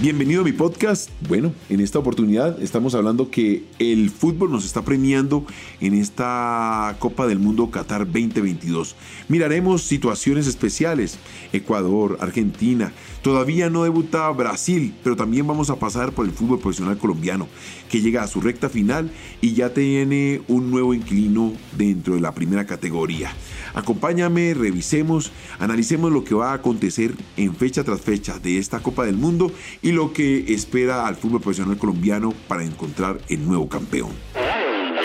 Bienvenido a mi podcast. Bueno, en esta oportunidad estamos hablando que el fútbol nos está premiando en esta Copa del Mundo Qatar 2022. Miraremos situaciones especiales. Ecuador, Argentina. Todavía no debuta Brasil, pero también vamos a pasar por el fútbol profesional colombiano, que llega a su recta final y ya tiene un nuevo inquilino dentro de la primera categoría. Acompáñame, revisemos, analicemos lo que va a acontecer en fecha tras fecha de esta Copa del Mundo y lo que espera al fútbol profesional colombiano para encontrar el nuevo campeón.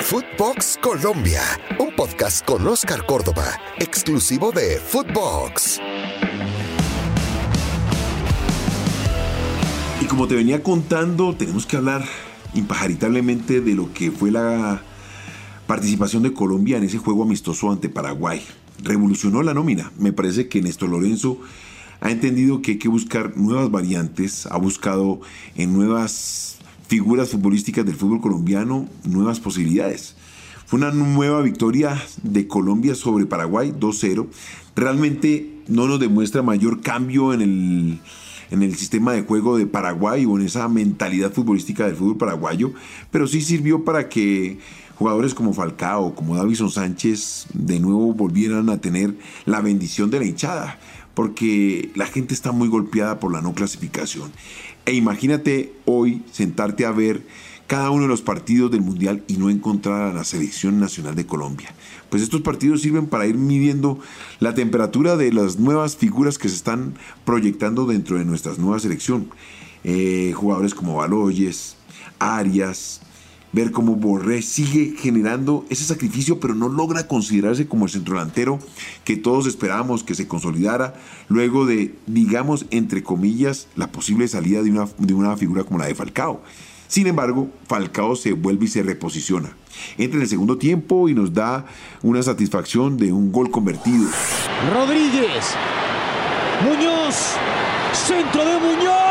Footbox Colombia, un podcast con Oscar Córdoba, exclusivo de Footbox. Y como te venía contando, tenemos que hablar impajaritablemente de lo que fue la participación de Colombia en ese juego amistoso ante Paraguay. Revolucionó la nómina. Me parece que Néstor Lorenzo ha entendido que hay que buscar nuevas variantes, ha buscado en nuevas figuras futbolísticas del fútbol colombiano nuevas posibilidades. Fue una nueva victoria de Colombia sobre Paraguay 2-0. Realmente no nos demuestra mayor cambio en el, en el sistema de juego de Paraguay o en esa mentalidad futbolística del fútbol paraguayo, pero sí sirvió para que jugadores como Falcao, como Davison Sánchez, de nuevo volvieran a tener la bendición de la hinchada, porque la gente está muy golpeada por la no clasificación. E imagínate hoy sentarte a ver cada uno de los partidos del Mundial y no encontrar a la selección nacional de Colombia. Pues estos partidos sirven para ir midiendo la temperatura de las nuevas figuras que se están proyectando dentro de nuestra nueva selección. Eh, jugadores como Baloyes, Arias, ver cómo Borré sigue generando ese sacrificio, pero no logra considerarse como el centrodelantero que todos esperábamos que se consolidara luego de, digamos, entre comillas, la posible salida de una, de una figura como la de Falcao. Sin embargo, Falcao se vuelve y se reposiciona. Entra en el segundo tiempo y nos da una satisfacción de un gol convertido. Rodríguez. Muñoz. Centro de Muñoz.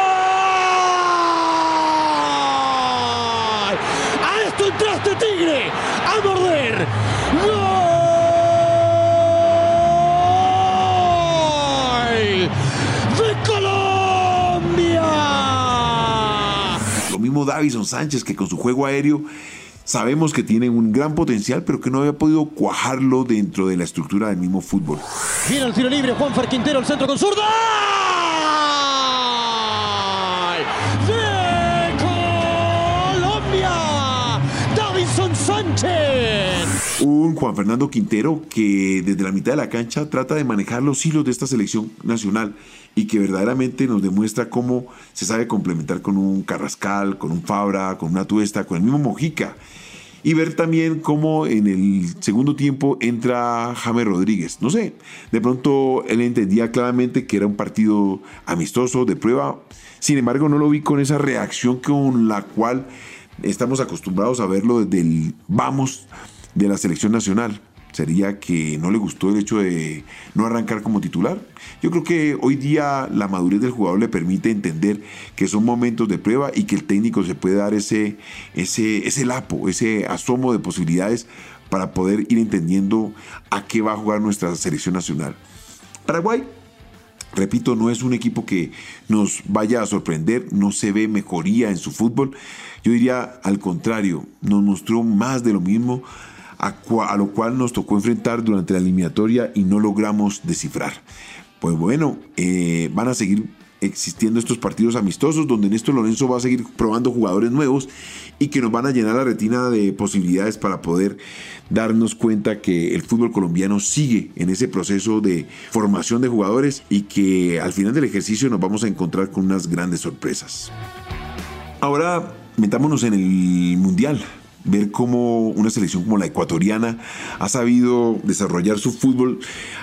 A esto entraste, Tigre. A morder. ¡Gol! ¡De Colombia! Lo mismo Davison Sánchez que con su juego aéreo sabemos que tiene un gran potencial, pero que no había podido cuajarlo dentro de la estructura del mismo fútbol. Viene el tiro libre, Juan Quintero, el centro con zurda. Un Juan Fernando Quintero que desde la mitad de la cancha trata de manejar los hilos de esta selección nacional y que verdaderamente nos demuestra cómo se sabe complementar con un Carrascal, con un Fabra, con una Tuesta, con el mismo Mojica. Y ver también cómo en el segundo tiempo entra James Rodríguez. No sé, de pronto él entendía claramente que era un partido amistoso, de prueba. Sin embargo, no lo vi con esa reacción con la cual estamos acostumbrados a verlo desde el vamos de la selección nacional sería que no le gustó el hecho de no arrancar como titular. Yo creo que hoy día la madurez del jugador le permite entender que son momentos de prueba y que el técnico se puede dar ese, ese, ese lapo, ese asomo de posibilidades para poder ir entendiendo a qué va a jugar nuestra selección nacional. Paraguay Repito, no es un equipo que nos vaya a sorprender, no se ve mejoría en su fútbol. Yo diría al contrario, nos mostró más de lo mismo a, lo cual nos tocó enfrentar durante la eliminatoria y no logramos descifrar. Pues bueno, eh, van a seguir existiendo estos partidos amistosos donde Néstor Lorenzo va a seguir probando jugadores nuevos y que nos van a llenar la retina de posibilidades para poder darnos cuenta que el fútbol colombiano sigue en ese proceso de formación de jugadores y que al final del ejercicio nos vamos a encontrar con unas grandes sorpresas. Ahora metámonos en el Mundial ver cómo una selección como la ecuatoriana ha sabido desarrollar su fútbol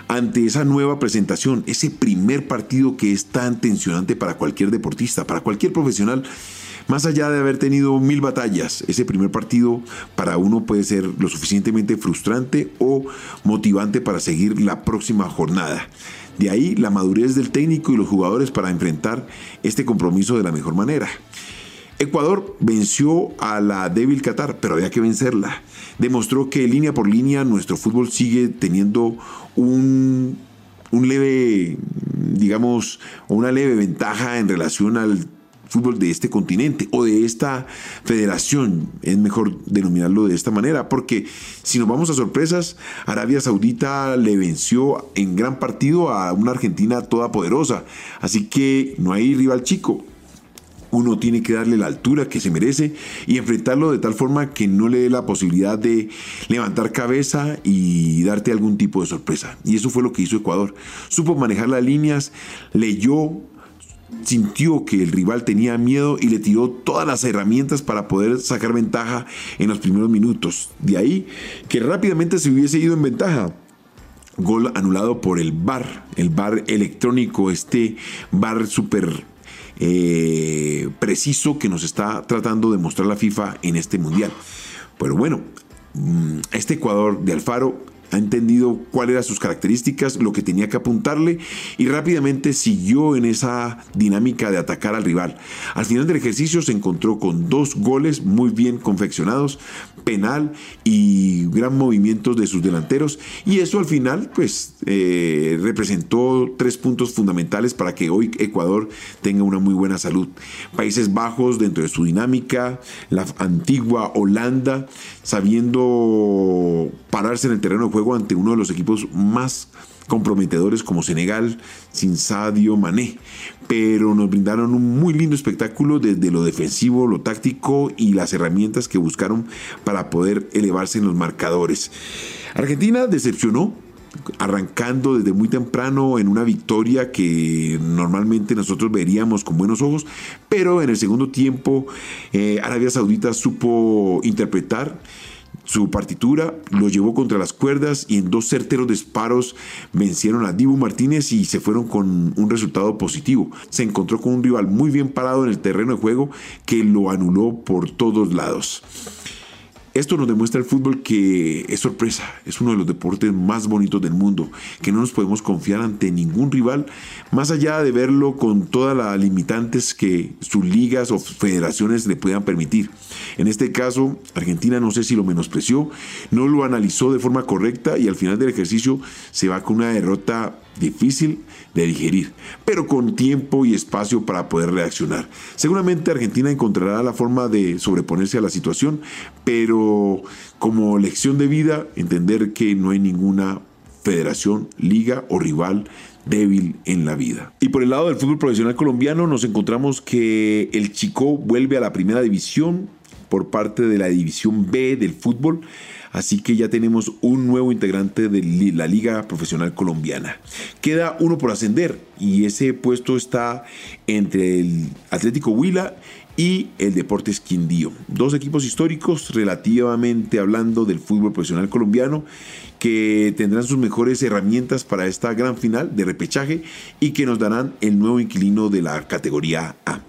ante esa nueva presentación, ese primer partido que es tan tensionante para cualquier deportista, para cualquier profesional. Más allá de haber tenido mil batallas, ese primer partido para uno puede ser lo suficientemente frustrante o motivante para seguir la próxima jornada. De ahí la madurez del técnico y los jugadores para enfrentar este compromiso de la mejor manera. Ecuador venció a la débil Qatar, pero había que vencerla. Demostró que línea por línea nuestro fútbol sigue teniendo un, un leve, digamos, una leve ventaja en relación al fútbol de este continente o de esta federación, es mejor denominarlo de esta manera, porque si nos vamos a sorpresas, Arabia Saudita le venció en gran partido a una Argentina toda poderosa, así que no hay rival chico. Uno tiene que darle la altura que se merece y enfrentarlo de tal forma que no le dé la posibilidad de levantar cabeza y darte algún tipo de sorpresa. Y eso fue lo que hizo Ecuador. Supo manejar las líneas, leyó sintió que el rival tenía miedo y le tiró todas las herramientas para poder sacar ventaja en los primeros minutos. De ahí que rápidamente se hubiese ido en ventaja. Gol anulado por el VAR, el VAR electrónico, este VAR súper eh, preciso que nos está tratando de mostrar la FIFA en este mundial. Pero bueno, mm, este Ecuador de Alfaro ha entendido cuáles eran sus características, lo que tenía que apuntarle y rápidamente siguió en esa dinámica de atacar al rival. Al final del ejercicio se encontró con dos goles muy bien confeccionados, penal y gran movimientos de sus delanteros y eso al final pues eh, representó tres puntos fundamentales para que hoy Ecuador tenga una muy buena salud. Países Bajos dentro de su dinámica, la antigua Holanda sabiendo pararse en el terreno de juego ante uno de los equipos más comprometedores como Senegal, sin Sadio Mané, pero nos brindaron un muy lindo espectáculo desde lo defensivo, lo táctico y las herramientas que buscaron para poder elevarse en los marcadores. Argentina decepcionó arrancando desde muy temprano en una victoria que normalmente nosotros veríamos con buenos ojos, pero en el segundo tiempo eh, Arabia Saudita supo interpretar su partitura, lo llevó contra las cuerdas y en dos certeros disparos vencieron a Dibu Martínez y se fueron con un resultado positivo. Se encontró con un rival muy bien parado en el terreno de juego que lo anuló por todos lados. Esto nos demuestra el fútbol que es sorpresa, es uno de los deportes más bonitos del mundo, que no nos podemos confiar ante ningún rival, más allá de verlo con todas las limitantes que sus ligas o federaciones le puedan permitir. En este caso, Argentina no sé si lo menospreció, no lo analizó de forma correcta y al final del ejercicio se va con una derrota difícil de digerir, pero con tiempo y espacio para poder reaccionar. Seguramente Argentina encontrará la forma de sobreponerse a la situación, pero como lección de vida, entender que no hay ninguna federación, liga o rival débil en la vida. Y por el lado del fútbol profesional colombiano nos encontramos que el Chico vuelve a la primera división por parte de la división B del fútbol. Así que ya tenemos un nuevo integrante de la Liga Profesional Colombiana. Queda uno por ascender y ese puesto está entre el Atlético Huila y el Deportes Quindío. Dos equipos históricos relativamente hablando del fútbol profesional colombiano que tendrán sus mejores herramientas para esta gran final de repechaje y que nos darán el nuevo inquilino de la categoría A.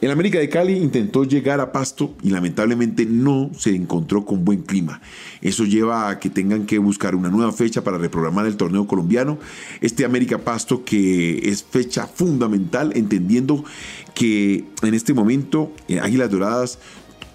El América de Cali intentó llegar a Pasto y lamentablemente no se encontró con buen clima. Eso lleva a que tengan que buscar una nueva fecha para reprogramar el torneo colombiano. Este América Pasto que es fecha fundamental, entendiendo que en este momento eh, Águilas Doradas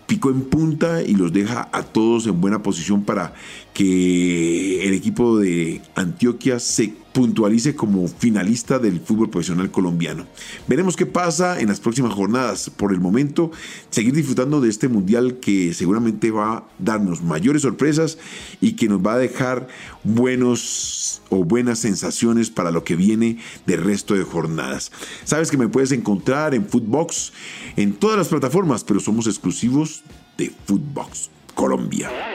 picó en punta y los deja a todos en buena posición para que el equipo de Antioquia se puntualice como finalista del fútbol profesional colombiano. Veremos qué pasa en las próximas jornadas. Por el momento, seguir disfrutando de este mundial que seguramente va a darnos mayores sorpresas y que nos va a dejar buenos o buenas sensaciones para lo que viene del resto de jornadas. Sabes que me puedes encontrar en Footbox en todas las plataformas, pero somos exclusivos de Footbox Colombia.